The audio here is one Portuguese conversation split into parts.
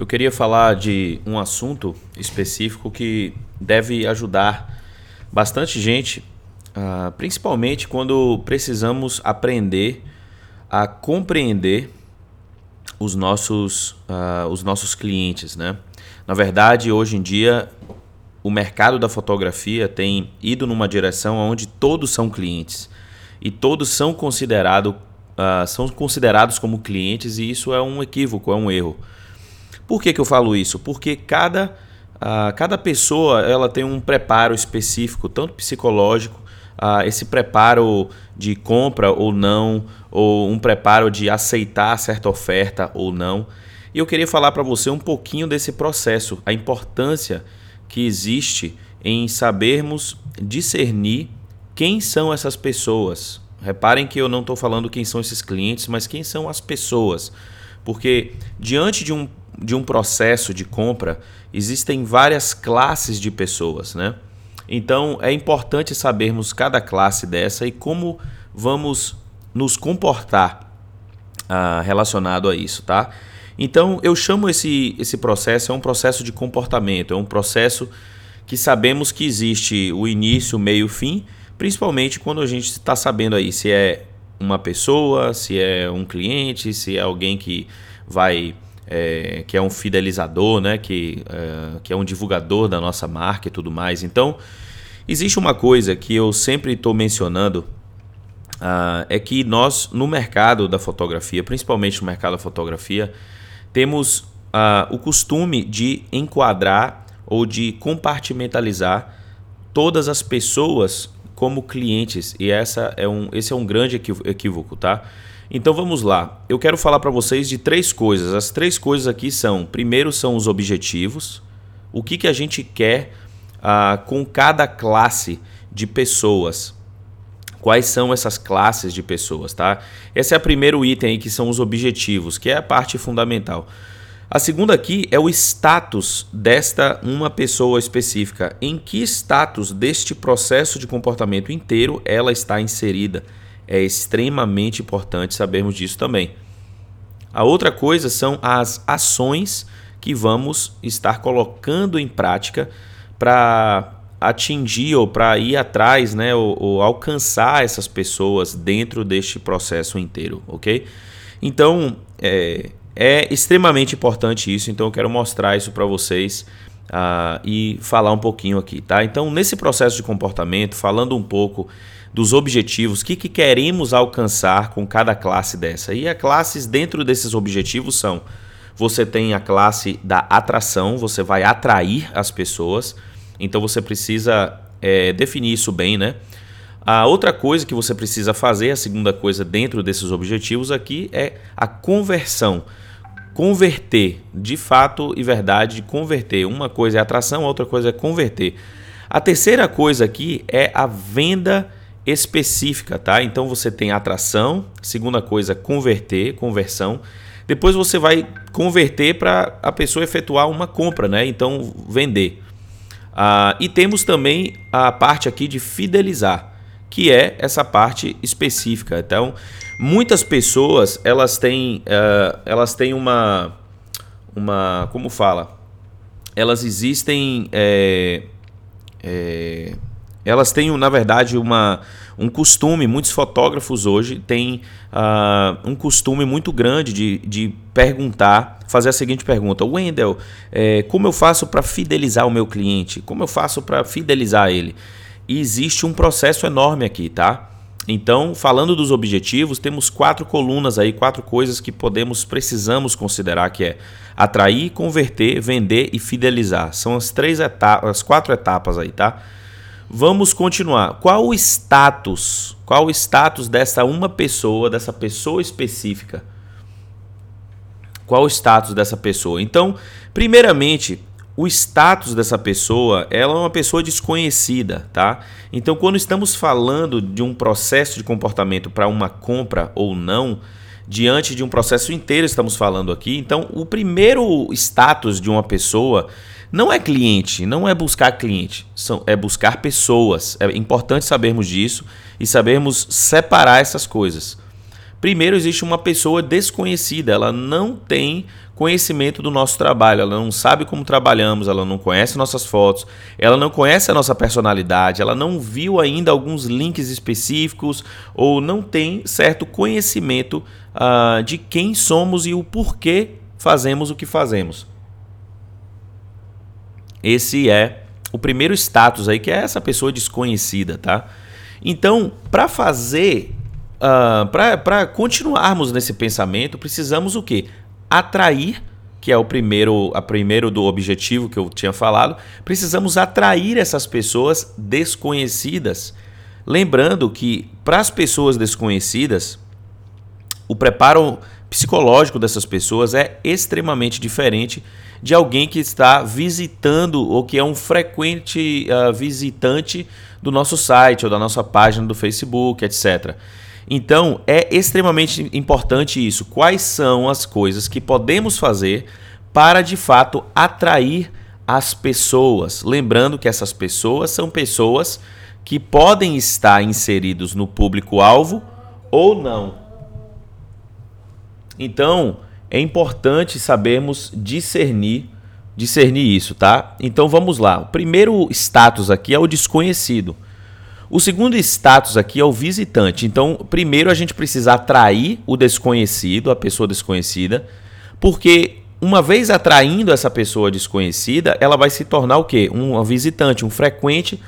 Eu queria falar de um assunto específico que deve ajudar bastante gente, uh, principalmente quando precisamos aprender a compreender os nossos, uh, os nossos clientes. Né? Na verdade, hoje em dia, o mercado da fotografia tem ido numa direção onde todos são clientes e todos são, considerado, uh, são considerados como clientes e isso é um equívoco, é um erro. Por que, que eu falo isso? Porque cada, uh, cada pessoa ela tem um preparo específico, tanto psicológico, uh, esse preparo de compra ou não, ou um preparo de aceitar certa oferta ou não. E eu queria falar para você um pouquinho desse processo, a importância que existe em sabermos discernir quem são essas pessoas. Reparem que eu não estou falando quem são esses clientes, mas quem são as pessoas. Porque diante de um, de um processo de compra, existem várias classes de pessoas, né? Então é importante sabermos cada classe dessa e como vamos nos comportar ah, relacionado a isso, tá? Então eu chamo esse, esse processo é um processo de comportamento, é um processo que sabemos que existe o início, o meio, o fim, principalmente quando a gente está sabendo aí se é uma pessoa, se é um cliente, se é alguém que vai é, que é um fidelizador, né, que, é, que é um divulgador da nossa marca e tudo mais. Então existe uma coisa que eu sempre estou mencionando uh, é que nós no mercado da fotografia, principalmente no mercado da fotografia temos uh, o costume de enquadrar ou de compartimentalizar todas as pessoas como clientes e essa é um, esse é um grande equívoco, tá? Então vamos lá. Eu quero falar para vocês de três coisas. As três coisas aqui são: primeiro são os objetivos, o que, que a gente quer uh, com cada classe de pessoas. Quais são essas classes de pessoas, tá? Esse é o primeiro item aí, que são os objetivos, que é a parte fundamental. A segunda aqui é o status desta uma pessoa específica. Em que status deste processo de comportamento inteiro ela está inserida? É extremamente importante sabermos disso também. A outra coisa são as ações que vamos estar colocando em prática para atingir ou para ir atrás, né, ou, ou, alcançar essas pessoas dentro deste processo inteiro, ok? Então é, é extremamente importante isso. Então eu quero mostrar isso para vocês uh, e falar um pouquinho aqui, tá? Então nesse processo de comportamento, falando um pouco dos objetivos, o que, que queremos alcançar com cada classe dessa. E as classes dentro desses objetivos são: você tem a classe da atração, você vai atrair as pessoas. Então você precisa é, definir isso bem, né? A outra coisa que você precisa fazer, a segunda coisa dentro desses objetivos aqui, é a conversão. Converter, de fato e verdade, converter. Uma coisa é atração, outra coisa é converter. A terceira coisa aqui é a venda específica, tá? Então você tem atração, segunda coisa, converter, conversão. Depois você vai converter para a pessoa efetuar uma compra, né? Então vender. Ah, e temos também a parte aqui de fidelizar, que é essa parte específica. Então, muitas pessoas elas têm, uh, elas têm uma, uma, como fala, elas existem, é, é, elas têm na verdade uma um costume, muitos fotógrafos hoje têm uh, um costume muito grande de, de perguntar, fazer a seguinte pergunta: Wendel, é, como eu faço para fidelizar o meu cliente? Como eu faço para fidelizar ele? E existe um processo enorme aqui, tá? Então, falando dos objetivos, temos quatro colunas aí, quatro coisas que podemos, precisamos considerar que é atrair, converter, vender e fidelizar. São as três etapas, as quatro etapas aí, tá? Vamos continuar. Qual o status? Qual o status dessa uma pessoa, dessa pessoa específica? Qual o status dessa pessoa? Então, primeiramente, o status dessa pessoa, ela é uma pessoa desconhecida, tá? Então, quando estamos falando de um processo de comportamento para uma compra ou não, diante de um processo inteiro estamos falando aqui. Então, o primeiro status de uma pessoa não é cliente, não é buscar cliente, são, é buscar pessoas. É importante sabermos disso e sabermos separar essas coisas. Primeiro, existe uma pessoa desconhecida, ela não tem conhecimento do nosso trabalho, ela não sabe como trabalhamos, ela não conhece nossas fotos, ela não conhece a nossa personalidade, ela não viu ainda alguns links específicos ou não tem certo conhecimento uh, de quem somos e o porquê fazemos o que fazemos. Esse é o primeiro status aí, que é essa pessoa desconhecida, tá? Então, para fazer, uh, ah, para continuarmos nesse pensamento, precisamos o quê? Atrair, que é o primeiro, a primeiro do objetivo que eu tinha falado, precisamos atrair essas pessoas desconhecidas. Lembrando que para as pessoas desconhecidas, o preparo psicológico dessas pessoas é extremamente diferente de alguém que está visitando ou que é um frequente uh, visitante do nosso site ou da nossa página do Facebook, etc. Então, é extremamente importante isso. Quais são as coisas que podemos fazer para de fato atrair as pessoas? Lembrando que essas pessoas são pessoas que podem estar inseridos no público-alvo ou não. Então, é importante sabermos discernir discernir isso, tá? Então vamos lá. O primeiro status aqui é o desconhecido. O segundo status aqui é o visitante. Então, primeiro a gente precisa atrair o desconhecido, a pessoa desconhecida, porque uma vez atraindo essa pessoa desconhecida, ela vai se tornar o quê? Um visitante, um frequente,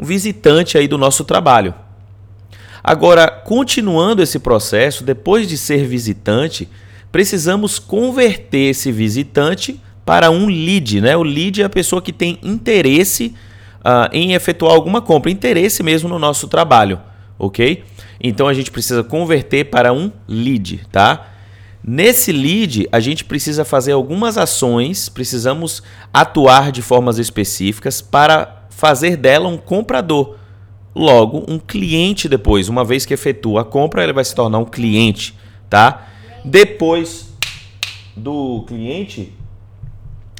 um visitante aí do nosso trabalho. Agora, continuando esse processo, depois de ser visitante, precisamos converter esse visitante para um lead. Né? O lead é a pessoa que tem interesse uh, em efetuar alguma compra, interesse mesmo no nosso trabalho, ok? Então a gente precisa converter para um lead, tá? Nesse lead, a gente precisa fazer algumas ações, precisamos atuar de formas específicas para fazer dela um comprador. Logo, um cliente depois, uma vez que efetua a compra, ele vai se tornar um cliente, tá? Depois do cliente,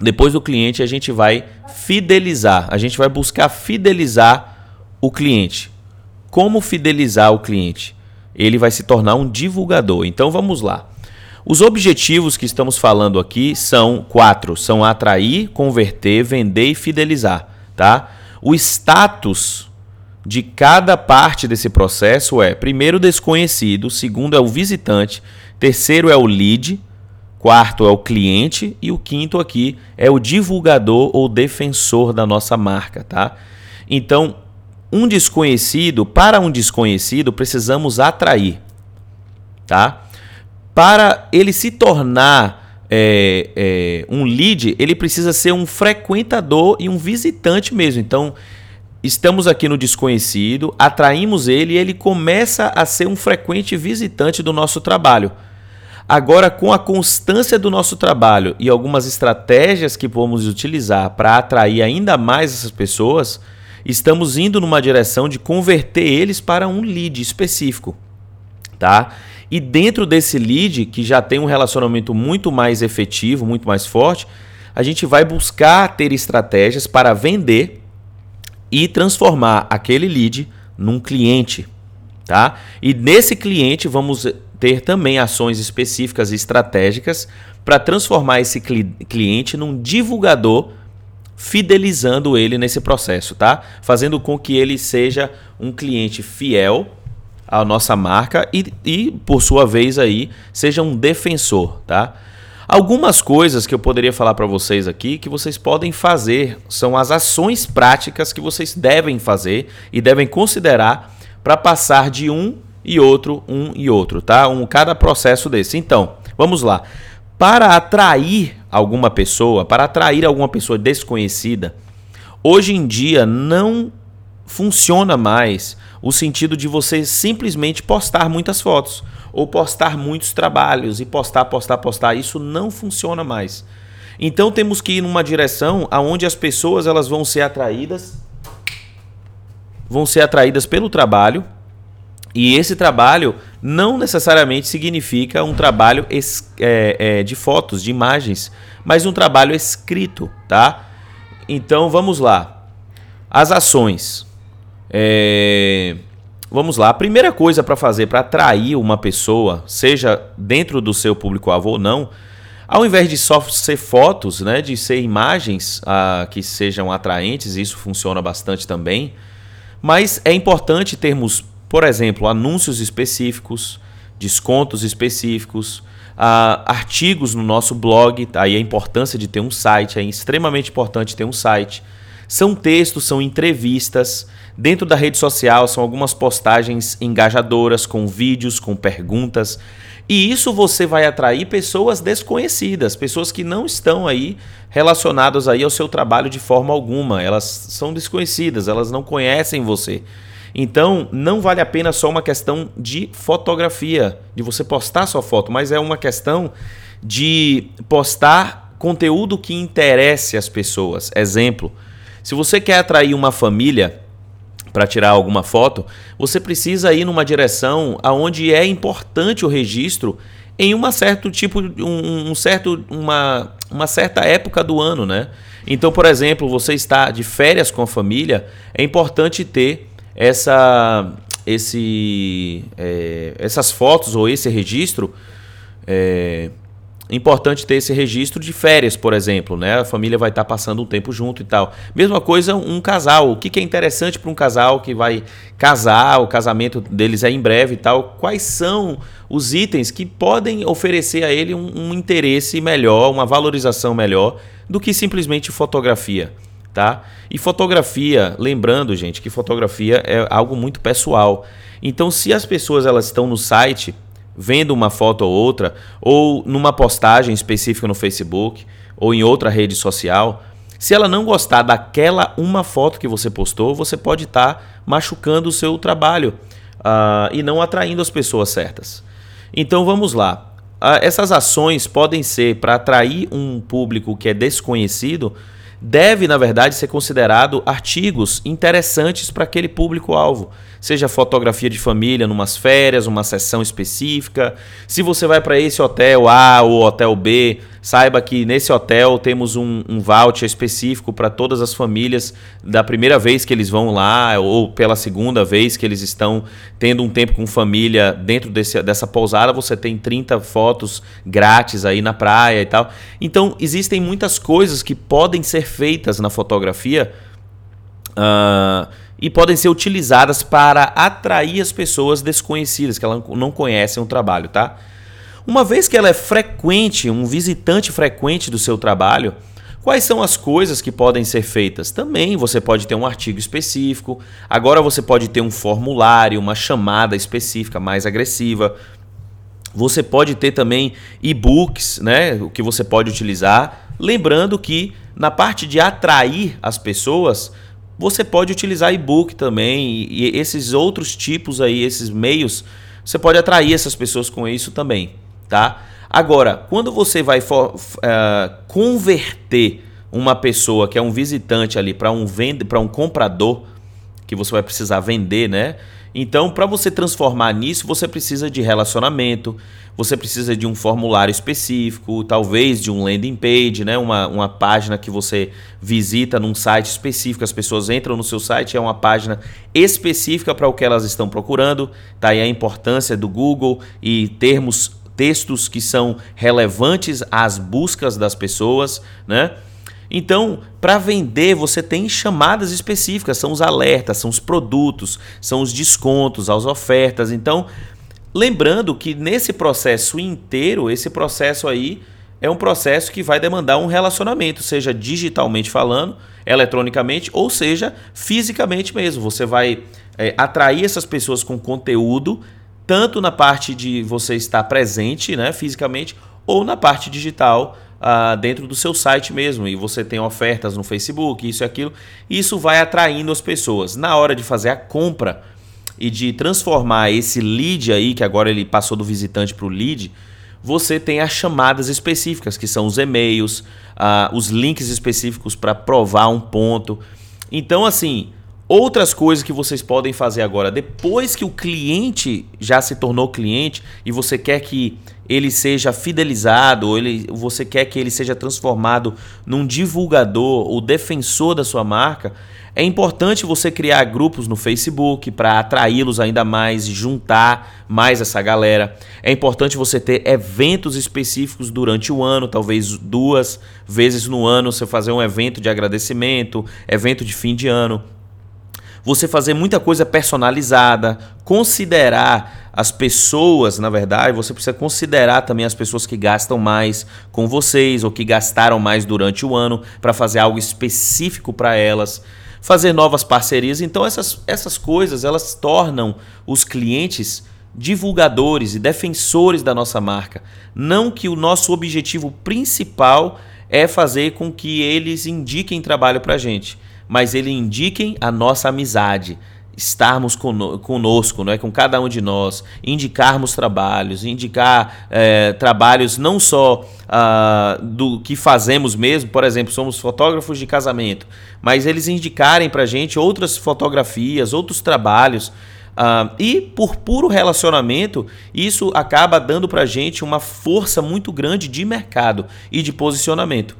depois do cliente a gente vai fidelizar, a gente vai buscar fidelizar o cliente. Como fidelizar o cliente? Ele vai se tornar um divulgador. Então vamos lá. Os objetivos que estamos falando aqui são quatro: são atrair, converter, vender e fidelizar, tá? O status de cada parte desse processo é: primeiro, desconhecido, segundo é o visitante, terceiro é o lead, quarto é o cliente e o quinto aqui é o divulgador ou defensor da nossa marca, tá? Então, um desconhecido, para um desconhecido, precisamos atrair, tá? Para ele se tornar é, é, um lead, ele precisa ser um frequentador e um visitante mesmo. Então, estamos aqui no desconhecido, atraímos ele e ele começa a ser um frequente visitante do nosso trabalho. Agora, com a constância do nosso trabalho e algumas estratégias que vamos utilizar para atrair ainda mais essas pessoas, estamos indo numa direção de converter eles para um lead específico, tá? E dentro desse lead, que já tem um relacionamento muito mais efetivo, muito mais forte, a gente vai buscar ter estratégias para vender e transformar aquele lead num cliente, tá? E nesse cliente vamos ter também ações específicas e estratégicas para transformar esse cli cliente num divulgador, fidelizando ele nesse processo, tá? Fazendo com que ele seja um cliente fiel à nossa marca e, e por sua vez aí seja um defensor, tá? Algumas coisas que eu poderia falar para vocês aqui que vocês podem fazer são as ações práticas que vocês devem fazer e devem considerar para passar de um e outro, um e outro, tá? Um cada processo desse. Então, vamos lá. Para atrair alguma pessoa, para atrair alguma pessoa desconhecida, hoje em dia não funciona mais o sentido de você simplesmente postar muitas fotos ou postar muitos trabalhos e postar, postar, postar. Isso não funciona mais. Então temos que ir numa direção aonde as pessoas elas vão ser atraídas vão ser atraídas pelo trabalho e esse trabalho não necessariamente significa um trabalho é, é, de fotos, de imagens, mas um trabalho escrito, tá? Então vamos lá. As ações. É... Vamos lá. A primeira coisa para fazer para atrair uma pessoa, seja dentro do seu público-alvo ou não, Ao invés de só ser fotos, né, de ser imagens ah, que sejam atraentes, isso funciona bastante também. Mas é importante termos, por exemplo, anúncios específicos, descontos específicos, ah, artigos no nosso blog. Tá? Aí a importância de ter um site, é extremamente importante ter um site. São textos, são entrevistas. Dentro da rede social são algumas postagens engajadoras, com vídeos, com perguntas. E isso você vai atrair pessoas desconhecidas, pessoas que não estão aí relacionadas aí ao seu trabalho de forma alguma. Elas são desconhecidas, elas não conhecem você. Então, não vale a pena só uma questão de fotografia, de você postar sua foto, mas é uma questão de postar conteúdo que interesse as pessoas. Exemplo, se você quer atrair uma família para tirar alguma foto, você precisa ir numa direção aonde é importante o registro em uma certo tipo um, um, certo uma, uma certa época do ano, né? Então, por exemplo, você está de férias com a família, é importante ter essa esse é, essas fotos ou esse registro é, importante ter esse registro de férias, por exemplo, né? A família vai estar passando um tempo junto e tal. Mesma coisa um casal. O que é interessante para um casal que vai casar, o casamento deles é em breve e tal. Quais são os itens que podem oferecer a ele um, um interesse melhor, uma valorização melhor do que simplesmente fotografia, tá? E fotografia, lembrando, gente, que fotografia é algo muito pessoal. Então, se as pessoas elas estão no site vendo uma foto ou outra, ou numa postagem específica no Facebook ou em outra rede social, se ela não gostar daquela uma foto que você postou, você pode estar tá machucando o seu trabalho uh, e não atraindo as pessoas certas. Então vamos lá. Uh, essas ações podem ser para atrair um público que é desconhecido, deve, na verdade, ser considerado artigos interessantes para aquele público-alvo seja fotografia de família numas férias, uma sessão específica. Se você vai para esse hotel A ou hotel B, saiba que nesse hotel temos um, um voucher específico para todas as famílias da primeira vez que eles vão lá ou pela segunda vez que eles estão tendo um tempo com família dentro desse, dessa pousada, você tem 30 fotos grátis aí na praia e tal. Então, existem muitas coisas que podem ser feitas na fotografia. Uh, e podem ser utilizadas para atrair as pessoas desconhecidas, que elas não conhecem o trabalho, tá? Uma vez que ela é frequente, um visitante frequente do seu trabalho, quais são as coisas que podem ser feitas? Também você pode ter um artigo específico, agora você pode ter um formulário, uma chamada específica mais agressiva. Você pode ter também e-books, né, o que você pode utilizar, lembrando que na parte de atrair as pessoas, você pode utilizar e-book também e, esses outros tipos aí, esses meios, você pode atrair essas pessoas com isso também, tá? Agora, quando você vai uh, converter uma pessoa que é um visitante ali para um vende, para um comprador que você vai precisar vender, né? Então, para você transformar nisso, você precisa de relacionamento, você precisa de um formulário específico, talvez de um landing page, né? uma, uma página que você visita num site específico, as pessoas entram no seu site, é uma página específica para o que elas estão procurando. Tá aí a importância do Google e termos textos que são relevantes às buscas das pessoas, né? Então, para vender, você tem chamadas específicas, são os alertas, são os produtos, são os descontos, as ofertas. Então, lembrando que nesse processo inteiro, esse processo aí é um processo que vai demandar um relacionamento, seja digitalmente falando, eletronicamente, ou seja, fisicamente mesmo. Você vai é, atrair essas pessoas com conteúdo, tanto na parte de você estar presente né, fisicamente, ou na parte digital uh, dentro do seu site mesmo e você tem ofertas no Facebook, isso e aquilo, isso vai atraindo as pessoas. Na hora de fazer a compra e de transformar esse lead aí, que agora ele passou do visitante para o lead, você tem as chamadas específicas, que são os e-mails, uh, os links específicos para provar um ponto. Então, assim, Outras coisas que vocês podem fazer agora, depois que o cliente já se tornou cliente e você quer que ele seja fidelizado, ou ele, você quer que ele seja transformado num divulgador ou defensor da sua marca, é importante você criar grupos no Facebook para atraí-los ainda mais e juntar mais essa galera. É importante você ter eventos específicos durante o ano, talvez duas vezes no ano você fazer um evento de agradecimento, evento de fim de ano você fazer muita coisa personalizada, considerar as pessoas, na verdade, você precisa considerar também as pessoas que gastam mais com vocês ou que gastaram mais durante o ano para fazer algo específico para elas, fazer novas parcerias. Então essas, essas coisas elas tornam os clientes divulgadores e defensores da nossa marca. Não que o nosso objetivo principal é fazer com que eles indiquem trabalho para gente mas ele indiquem a nossa amizade, estarmos conosco, não é, com cada um de nós, indicarmos trabalhos, indicar é, trabalhos não só uh, do que fazemos mesmo, por exemplo, somos fotógrafos de casamento, mas eles indicarem para gente outras fotografias, outros trabalhos. Uh, e por puro relacionamento, isso acaba dando para gente uma força muito grande de mercado e de posicionamento.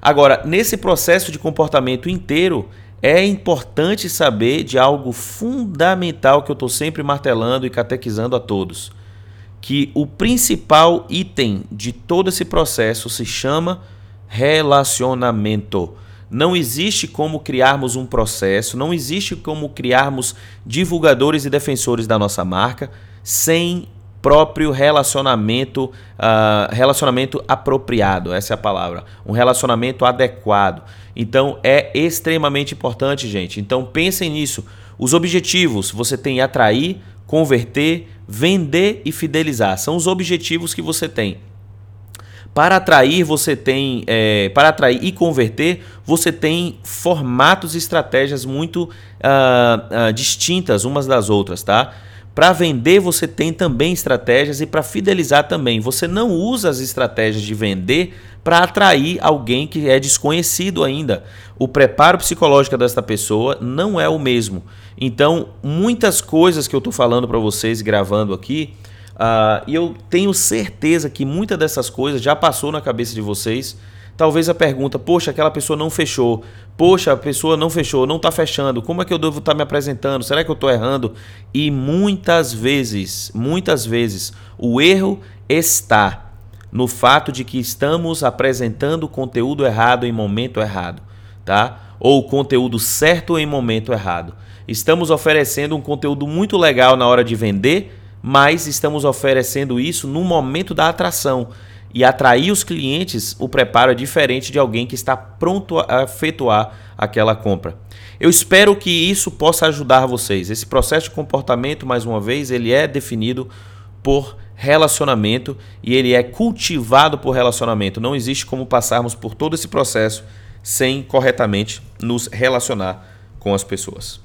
Agora, nesse processo de comportamento inteiro, é importante saber de algo fundamental que eu estou sempre martelando e catequizando a todos. Que o principal item de todo esse processo se chama relacionamento. Não existe como criarmos um processo, não existe como criarmos divulgadores e defensores da nossa marca sem próprio relacionamento, uh, relacionamento apropriado, essa é a palavra, um relacionamento adequado. Então é extremamente importante, gente. Então pensem nisso. Os objetivos você tem atrair, converter, vender e fidelizar. São os objetivos que você tem. Para atrair, você tem. É, para atrair e converter, você tem formatos e estratégias muito uh, uh, distintas umas das outras, tá? Para vender, você tem também estratégias e para fidelizar também. Você não usa as estratégias de vender para atrair alguém que é desconhecido ainda. O preparo psicológico desta pessoa não é o mesmo. Então, muitas coisas que eu estou falando para vocês, gravando aqui, uh, e eu tenho certeza que muitas dessas coisas já passou na cabeça de vocês Talvez a pergunta, poxa, aquela pessoa não fechou. Poxa, a pessoa não fechou, não está fechando. Como é que eu devo estar tá me apresentando? Será que eu estou errando? E muitas vezes, muitas vezes, o erro está no fato de que estamos apresentando conteúdo errado em momento errado, tá? Ou conteúdo certo em momento errado. Estamos oferecendo um conteúdo muito legal na hora de vender, mas estamos oferecendo isso no momento da atração e atrair os clientes, o preparo é diferente de alguém que está pronto a efetuar aquela compra. Eu espero que isso possa ajudar vocês. Esse processo de comportamento, mais uma vez, ele é definido por relacionamento e ele é cultivado por relacionamento. Não existe como passarmos por todo esse processo sem corretamente nos relacionar com as pessoas.